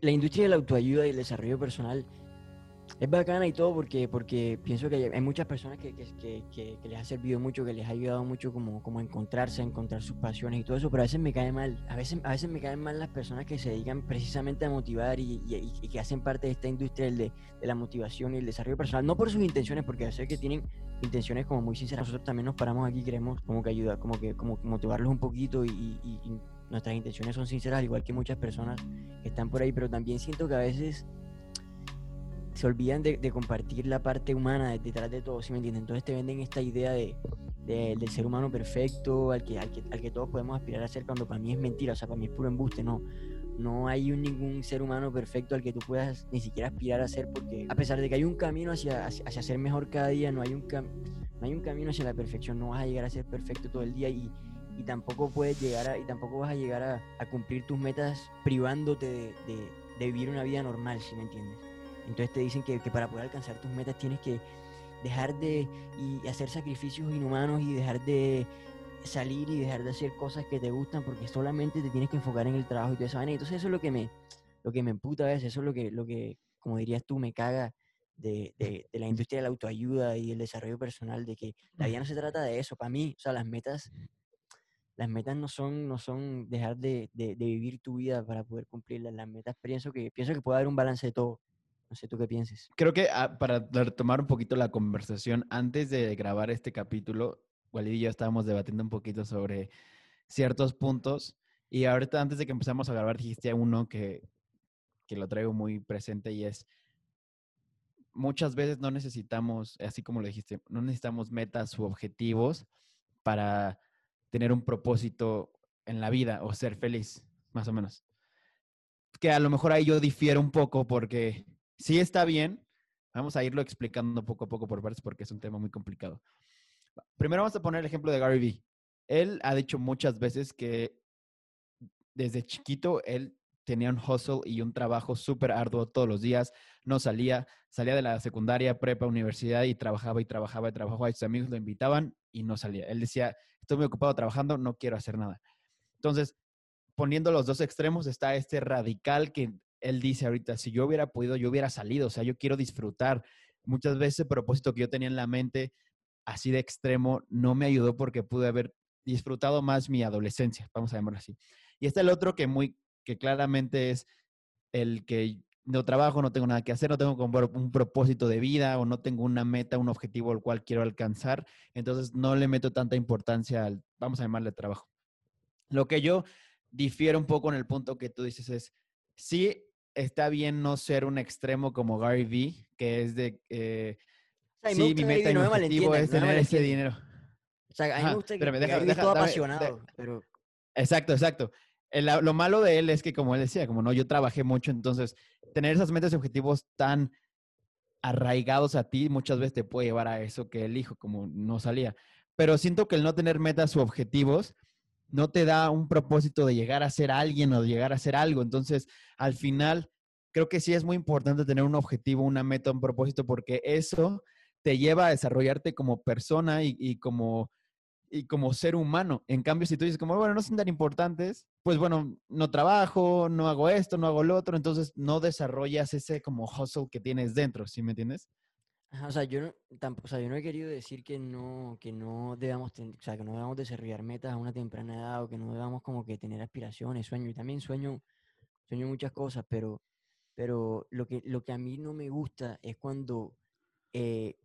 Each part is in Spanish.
la, industria de la autoayuda y el desarrollo personal es bacana y todo porque, porque pienso que hay muchas personas que, que, que, les ha servido mucho, que les ha ayudado mucho como, como encontrarse, encontrar sus pasiones y todo eso, pero a veces me cae mal, a veces, a veces me caen mal las personas que se dedican precisamente a motivar y, y, que hacen parte de esta industria de, de, la motivación y el desarrollo personal, no por sus intenciones, porque sé que tienen intenciones como muy sinceras, nosotros también nos paramos aquí, queremos como que ayudar, como que como motivarlos un poquito y, nuestras intenciones son sinceras, al igual que muchas personas que están por ahí, pero también siento que a veces se olvidan de, compartir la parte humana detrás de todo, ¿sí me entiendes? Entonces te venden esta idea de, del ser humano perfecto, al que, al que, todos podemos aspirar a ser, cuando para mí es mentira, o sea, para mí es puro embuste, no. No hay ningún ser humano perfecto al que tú puedas ni siquiera aspirar a ser, porque a pesar de que hay un camino hacia, hacia, ser mejor cada día, no hay, un no hay un camino hacia la perfección, no vas a llegar a ser perfecto todo el día y, y tampoco puedes llegar a, y tampoco vas a llegar a, cumplir tus metas privándote de, de vivir una vida normal, ¿sí me entiendes? Entonces te dicen que, para poder alcanzar tus metas tienes que dejar de y hacer sacrificios inhumanos y dejar de salir y dejar de hacer cosas que te gustan porque solamente te tienes que enfocar en el trabajo y toda esa vaina. Entonces eso es lo que me, lo que me emputa a veces, eso es lo que, lo que como dirías tú, me caga de, de, la industria de la autoayuda y el desarrollo personal, de que la vida no se trata de eso. Para mí, o sea, las metas, las metas no son, no son dejar de, de, vivir tu vida para poder cumplirlas. Las metas pienso que, pienso que puede haber un balance de todo. No sé tú qué pienses. Creo que ah, para retomar un poquito la conversación, antes de grabar este capítulo, Walid y yo estábamos debatiendo un poquito sobre ciertos puntos. Y ahorita, antes de que empezamos a grabar, dijiste uno que, que lo traigo muy presente y es, muchas veces no necesitamos, así como lo dijiste, no necesitamos metas u objetivos para tener un propósito en la vida o ser feliz, más o menos. Que a lo mejor ahí yo difiero un poco porque sí está bien. Vamos a irlo explicando poco a poco por partes porque es un tema muy complicado. Primero vamos a poner el ejemplo de Gary Vee. Él ha dicho muchas veces que desde chiquito él tenía un hustle y un trabajo súper arduo todos los días. No salía, salía de la secundaria, prepa, universidad y trabajaba y trabajaba y trabajaba. Y sus amigos lo invitaban y no salía. Él decía, estoy muy ocupado trabajando, no quiero hacer nada. Entonces, poniendo los dos extremos está este radical que él dice ahorita, si yo hubiera podido, yo hubiera salido, o sea, yo quiero disfrutar. Muchas veces el propósito que yo tenía en la mente, así de extremo, no me ayudó porque pude haber disfrutado más mi adolescencia, vamos a llamarlo así. Y está el otro que muy, que claramente es el que no trabajo, no tengo nada que hacer, no tengo un propósito de vida o no tengo una meta, un objetivo al cual quiero alcanzar, entonces no le meto tanta importancia al, vamos a llamarle trabajo. Lo que yo difiero un poco en el punto que tú dices es, sí, está bien no ser un extremo como Gary Vee, que es de... Eh, sí, mi meta y mi objetivo es tener ese dinero. O sea, a mí me gusta que, deja, todo apasionado, pero... Exacto, exacto. Lo malo de él es que, como él decía, como no, yo trabajé mucho, entonces tener esas metas y objetivos tan arraigados a ti muchas veces te puede llevar a eso que él dijo, como no salía. Pero siento que el no tener metas u objetivos no te da un propósito de llegar a ser alguien o de llegar a ser algo. Entonces, al final, creo que sí es muy importante tener un objetivo, una meta, un propósito, porque eso te lleva a desarrollarte como persona y, como, y como ser humano. En cambio, si tú dices como, bueno, no son tan importantes, pues bueno, no trabajo, no hago esto, no hago lo otro, entonces no desarrollas ese como hustle que tienes dentro, ¿sí me entiendes? o sea, yo no, tampoco, o sea, yo no he querido decir que no, que no debamos, o sea, que no debamos desarrollar metas a una temprana edad o que no debamos como que tener aspiraciones, sueños. Y también sueño, sueño muchas cosas, pero, pero lo que, lo que a mí no me gusta es cuando eh,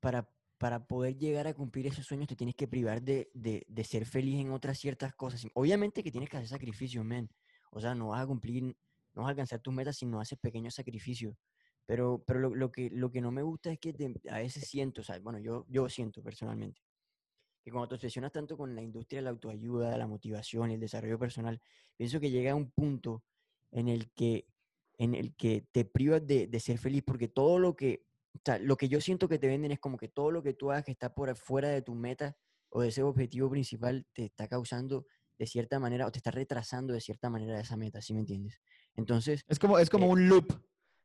para, para poder llegar a cumplir esos sueños te tienes que privar de, de, de, ser feliz en otras ciertas cosas. Obviamente que tienes que hacer sacrificios, men. O sea, no vas a cumplir, no vas a alcanzar tus metas si no haces pequeños sacrificios. Pero, pero lo, lo, que, lo que no me gusta es que a veces siento, o sea, bueno, yo, yo siento personalmente, que cuando te obsesionas tanto con la industria de la autoayuda, la motivación el desarrollo personal, pienso que llega a un punto en el que, en el que te privas de, de ser feliz porque todo lo que, o sea, lo que yo siento que te venden es como que todo lo que tú hagas que está por fuera de tu meta o de ese objetivo principal te está causando de cierta manera o te está retrasando de cierta manera esa meta, ¿sí me entiendes? Entonces... Es como, es como eh un loop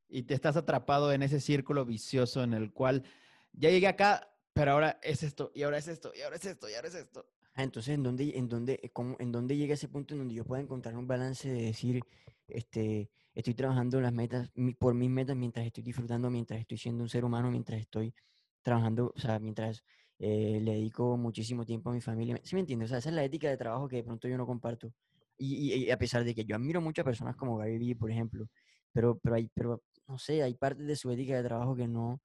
y te estás atrapado en ese círculo vicioso en el cual ya llegué acá, pero ahora es esto, y ahora es esto, y ahora es esto, y ahora es esto. Ah, entonces, ¿en dónde, en, dónde, cómo- ¿en dónde llega ese punto en donde yo pueda encontrar un balance de decir, este, estoy trabajando las metas, por mis metas mientras estoy disfrutando, mientras estoy siendo un ser humano, mientras estoy trabajando, o sea, mientras eh, le dedico muchísimo tiempo a mi familia? ¿Sí me entiendes? O sea, esa es la ética de trabajo que de pronto yo no comparto. Y, y- a pesar de que yo admiro mucho a personas como Gary Vee, por ejemplo, pero, pero, hay, pero no sé, hay partes de su ética de trabajo que no,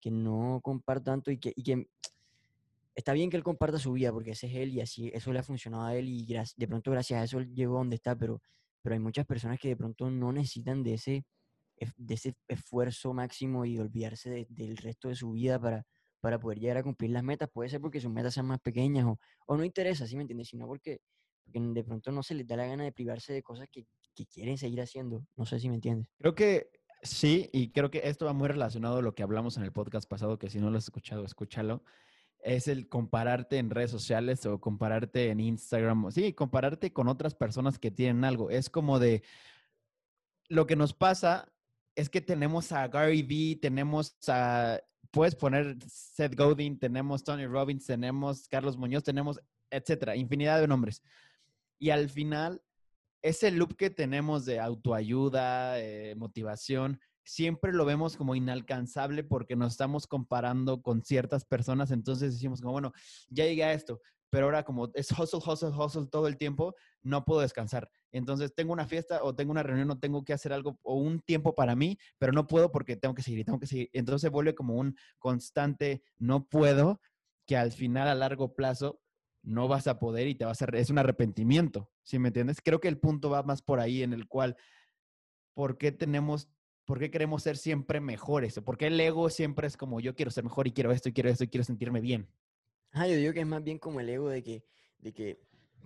que no comparto tanto y que, y que está bien que él comparta su vida porque ese es él y así eso le ha funcionado a él y grac- de pronto gracias a eso él llegó donde está, pero, pero hay muchas personas que de pronto no necesitan de ese, de ese esfuerzo máximo y olvidarse de- del resto de su vida para, para poder llegar a cumplir las metas. Puede ser porque sus metas sean más pequeñas o, o no interesa, ¿sí me entiendes? Sino porque, porque de pronto no se les da la gana de privarse de cosas que, que quieren seguir haciendo. No sé si me entiendes. Creo que sí, y creo que esto va muy relacionado a lo que hablamos en el podcast pasado, que si no lo has escuchado, escúchalo. Es el compararte en redes sociales o compararte en Instagram. Sí, compararte con otras personas que tienen algo. Es como de lo que nos pasa es que tenemos a Gary Vee, tenemos a, puedes poner Seth Godin, tenemos Tony Robbins, tenemos Carlos Muñoz, tenemos, etcétera, infinidad de nombres. Y al final, ese loop que tenemos de autoayuda, eh, motivación, siempre lo vemos como inalcanzable porque nos estamos comparando con ciertas personas. Entonces decimos como, bueno, ya llegué a esto, pero ahora como es hustle, hustle, hustle todo el tiempo, no puedo descansar. Entonces tengo una fiesta o tengo una reunión o tengo que hacer algo o un tiempo para mí, pero no puedo porque tengo que seguir tengo que seguir. Entonces vuelve como un constante no puedo que al final a largo plazo no vas a poder y te vas a es un arrepentimiento, ¿sí me entiendes? Creo que el punto va más por ahí en el cual ¿por qué tenemos por qué queremos ser siempre mejores? ¿Por qué el ego siempre es como yo quiero ser mejor y quiero esto y quiero esto y quiero sentirme bien? Ah, yo digo que es más bien como el ego de que, de que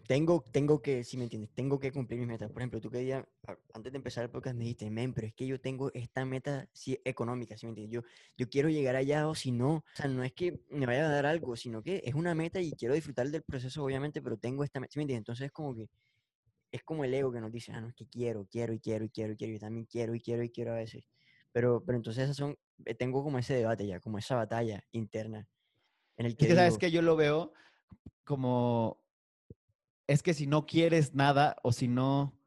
tengo, tengo que, si me entiendes, tengo que cumplir mis metas. Por ejemplo, tú que día, antes de empezar el podcast me dijiste, men, pero es que yo tengo esta meta sí, económica, si me entiendes? Yo, yo quiero llegar allá o si no, o sea, no es que me vaya a dar algo, sino que es una meta y quiero disfrutar del proceso, obviamente, pero tengo esta meta, ¿sí me entiendes? Entonces es como que, es como el ego que nos dice, ah, no, es que quiero, quiero y quiero y quiero y quiero, yo también quiero y quiero y quiero a veces. Pero, pero entonces esas son, eh, tengo como ese debate ya, como esa batalla interna en el Es que que sabes digo, que yo lo veo como es que si no quieres nada o si no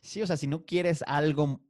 sí, o sea, si no quieres algo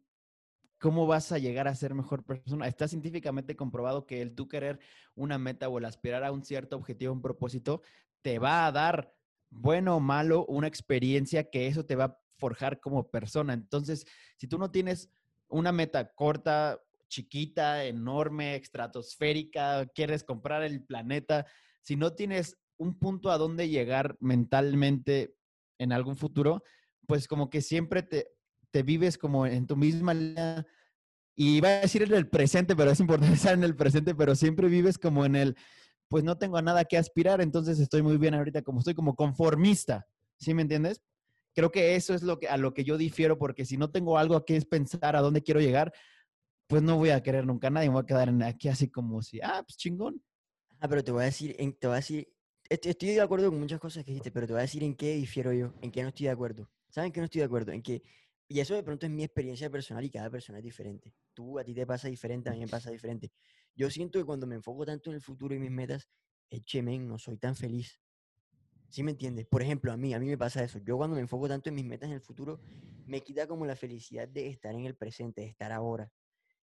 ¿cómo vas a llegar a ser mejor persona? Está científicamente comprobado que el tú querer una meta o el aspirar a un cierto objetivo, un propósito, te va a dar, bueno o malo, una experiencia que eso te va a forjar como persona. Entonces, si tú no tienes una meta corta, chiquita, enorme, estratosférica, quieres comprar el planeta, si no tienes un punto a donde llegar mentalmente en algún futuro, pues como que siempre te, te vives como en tu misma línea y iba a decir en el presente, pero es importante estar en el presente, pero siempre vives como en el, pues no tengo a nada que aspirar, entonces estoy muy bien ahorita como estoy como conformista, ¿sí me entiendes? Creo que eso es lo que, a lo que yo difiero, porque si no tengo algo a qué pensar, a dónde quiero llegar, pues no voy a querer nunca a nadie, me voy a quedar aquí así como si, ah, pues chingón. Ah, pero te voy a decir, te voy a decir, estoy de acuerdo con muchas cosas que dijiste, pero te voy a decir en qué difiero yo, en qué no estoy de acuerdo. ¿Saben qué no estoy de acuerdo? En que, y eso de pronto es mi experiencia personal y cada persona es diferente. Tú, a ti te pasa diferente, a mí me pasa diferente. Yo siento que cuando me enfoco tanto en el futuro y mis metas, eche men, no soy tan feliz. ¿Sí me entiendes? Por ejemplo, a mí, a mí me pasa eso. Yo cuando me enfoco tanto en mis metas en el futuro, me quita como la felicidad de estar en el presente, de estar ahora.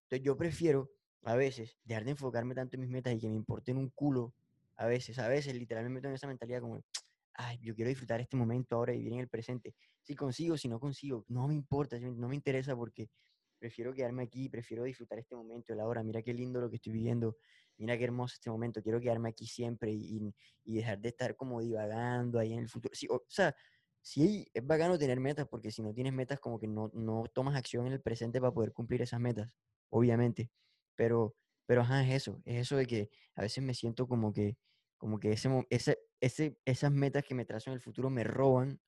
Entonces yo prefiero a veces dejar de enfocarme tanto en mis metas y que me importen un culo. A veces, a veces literalmente me meto en esa mentalidad como, ay, yo quiero disfrutar este momento ahora y vivir en el presente. Si consigo, si no consigo, no me importa, ¿sí me- no me interesa porque prefiero quedarme aquí, prefiero disfrutar este momento, el ahora. Mira qué lindo lo que estoy viviendo, mira qué hermoso este momento. Quiero quedarme aquí siempre y, y- dejar de estar como divagando ahí en el futuro. Sí, o, o sea, sí es bacano tener metas porque si no tienes metas como que no, no tomas acción en el presente para poder cumplir esas metas obviamente. Pero, pero ajá, es eso, es eso de que a veces me siento como que, como que ese, ese, ese, esas metas que me trazo en el futuro me roban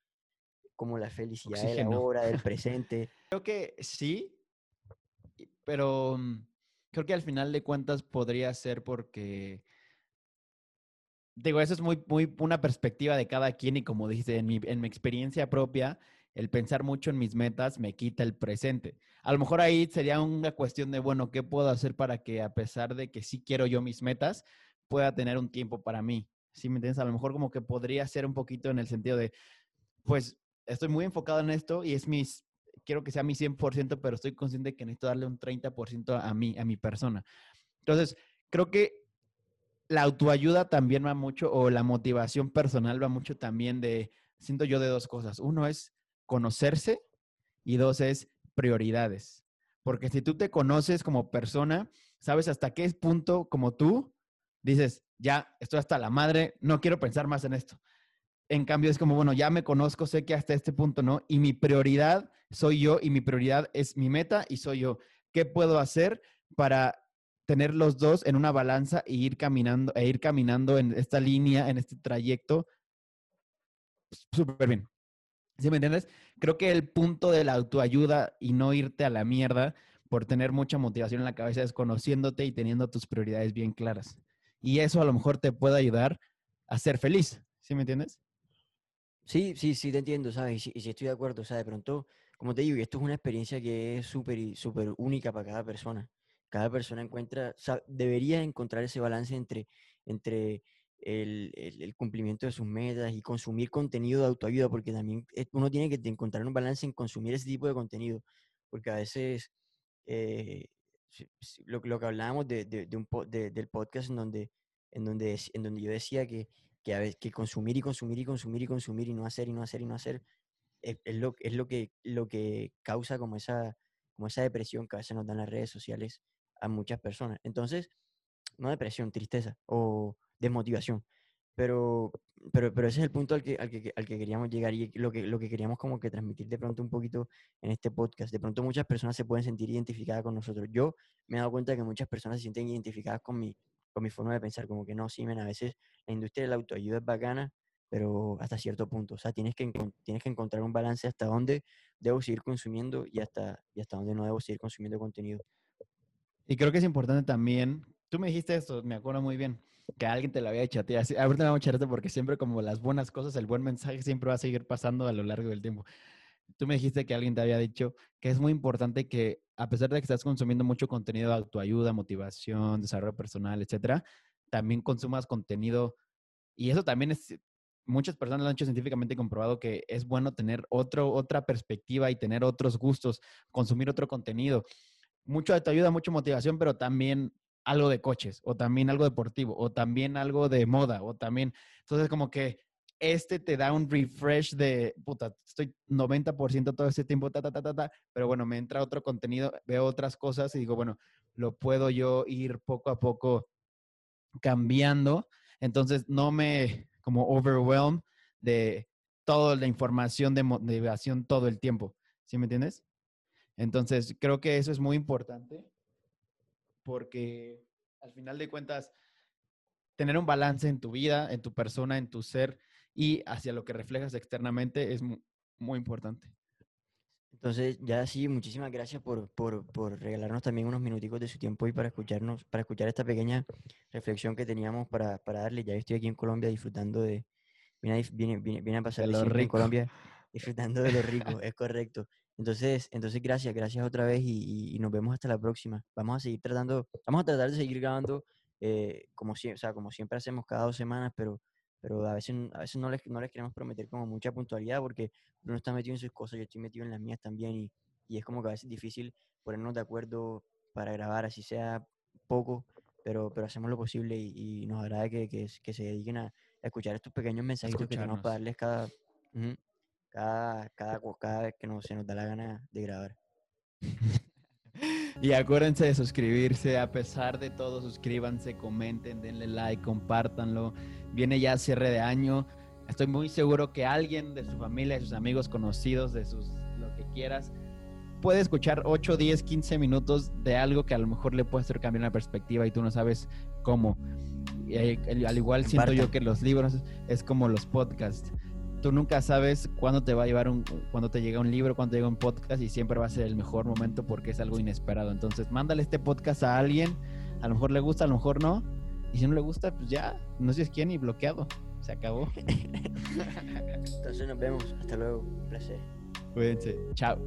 como la felicidad de la Oxígeno. hora, del presente. Creo que sí, pero mm, creo que al final de cuentas podría ser porque, digo, eso es muy, muy una perspectiva de cada quien y como dijiste, en mi, en mi experiencia propia, el pensar mucho en mis metas me quita el presente. A lo mejor ahí sería una cuestión de, bueno, ¿qué puedo hacer para que a pesar de que sí quiero yo mis metas, pueda tener un tiempo para mí? ¿sí me entiendes? A lo mejor como que podría ser un poquito en el sentido de, pues estoy muy enfocado en esto y es mis, quiero que sea mi 100%, pero estoy consciente que necesito darle un 30% a mí, a mi persona. Entonces, creo que la autoayuda también va mucho, o la motivación personal va mucho también de, siento yo de dos cosas. Uno es conocerse y dos es prioridades. Porque si tú te conoces como persona, sabes hasta qué punto como tú dices, ya estoy hasta la madre, no quiero pensar más en esto. En cambio, es como, bueno, ya me conozco, sé que hasta este punto no, y mi prioridad soy yo y mi prioridad es mi meta y soy yo. ¿Qué puedo hacer para tener los dos en una balanza e ir caminando, e ir caminando en esta línea, en este trayecto? Súper bien. ¿Sí me entiendes? Creo que el punto de la autoayuda y no irte a la mierda por tener mucha motivación en la cabeza es conociéndote y teniendo tus prioridades bien claras. Y eso a lo mejor te puede ayudar a ser feliz. ¿Sí me entiendes? Sí, sí, sí, te entiendo, ¿sabes? Y sí, estoy de acuerdo, o sea, de pronto, como te digo, esto es una experiencia que es súper súper única para cada persona. Cada persona encuentra, o sea, debería encontrar ese balance entre, entre el, el, cumplimiento de sus metas y consumir contenido de autoayuda, porque también uno tiene que encontrar un balance en consumir ese tipo de contenido, porque a veces eh, lo, lo, que hablábamos de, de, un, del podcast en donde, en, donde, en donde yo decía que que, consumir y consumir y consumir y consumir y no hacer y no hacer y no hacer es, lo, es lo, que, lo que causa como esa, como esa depresión que a veces nos dan las redes sociales a muchas personas. Entonces, no depresión, tristeza o desmotivación. Pero, pero, pero ese es el punto al que, al que, al que queríamos llegar y lo que, lo que queríamos como que transmitir de pronto un poquito en este podcast. De pronto muchas personas se pueden sentir identificadas con nosotros. Yo me he dado cuenta que muchas personas se sienten identificadas con mi, con mi forma de pensar, como que no, sí, a veces la industria de la autoayuda es bacana, pero hasta cierto punto, o sea, tienes que, tienes que encontrar un balance hasta dónde debo seguir consumiendo y hasta, y hasta dónde no debo seguir consumiendo contenido. Y creo que es importante también, tú me dijiste esto, me acuerdo muy bien, que alguien te lo había dicho a ti. Ahorita me vamos a echarte porque siempre como las buenas cosas, el buen mensaje siempre va a seguir pasando a lo largo del tiempo. Tú me dijiste que alguien te había dicho que es muy importante que a pesar de que estás consumiendo mucho contenido de autoayuda, motivación, desarrollo personal, etcétera, también consumas contenido y eso también es muchas personas lo han hecho científicamente comprobado que es bueno tener otro, otra perspectiva y tener otros gustos, consumir otro contenido. Mucho de autoayuda, mucha motivación, pero también algo de coches, o también algo deportivo, o también algo de moda, o también. Entonces, como que este te da un refresh de, puta, estoy 90% todo ese tiempo, ta, ta, ta, ta, ta, pero bueno, me entra otro contenido, veo otras cosas y digo, bueno, lo puedo yo ir poco a poco cambiando. Entonces, no me como overwhelm de toda la información de motivación todo el tiempo. ¿Sí me entiendes? Entonces, creo que eso es muy importante porque al final de cuentas, tener un balance en tu vida, en tu persona, en tu ser, y hacia lo que reflejas externamente es muy, importante. Entonces, ya sí, muchísimas gracias por, por, por, regalarnos también unos minuticos de su tiempo y para escucharnos, para escuchar esta pequeña reflexión que teníamos para, para darle. Ya estoy aquí en Colombia disfrutando de, viene, viene, viene, a pasar lo rico. en Colombia, disfrutando de lo rico, es correcto. Entonces, entonces gracias, gracias otra vez y, y, nos vemos hasta la próxima. Vamos a seguir tratando, vamos a tratar de seguir grabando eh, como, o sea, como siempre hacemos cada dos semanas, pero pero a veces, a veces no, les, no les queremos prometer como mucha puntualidad porque uno está metido en sus cosas, yo estoy metido en las mías también y, y es como que a veces es difícil ponernos de acuerdo para grabar, así sea poco, pero, pero hacemos lo posible y, nos agrada que, que, que, se dediquen a, escuchar estos pequeños mensajitos que tenemos para darles cada, cada, cada, cada vez que nos, se nos da la gana de grabar. Y acuérdense de suscribirse, a pesar de todo, suscríbanse, comenten, denle like, compártanlo. Viene ya cierre de año. Estoy muy seguro que alguien de su familia, de sus amigos, conocidos, de sus lo que quieras, puede escuchar 8, 10, 15 minutos de algo que a lo mejor le puede hacer cambiar la perspectiva y tú no sabes cómo. Y, al igual siento yo que los libros es como los podcasts tú nunca sabes cuándo te va a llevar un, cuando te llega un libro, cuándo te llega un podcast y siempre va a ser el mejor momento porque es algo inesperado. Entonces, mándale este podcast a alguien, a lo mejor le gusta, a lo mejor no, y si no le gusta, pues ya, no sé quién y bloqueado. Se acabó. Entonces nos vemos. Hasta luego. Un placer. Cuídense. Chao.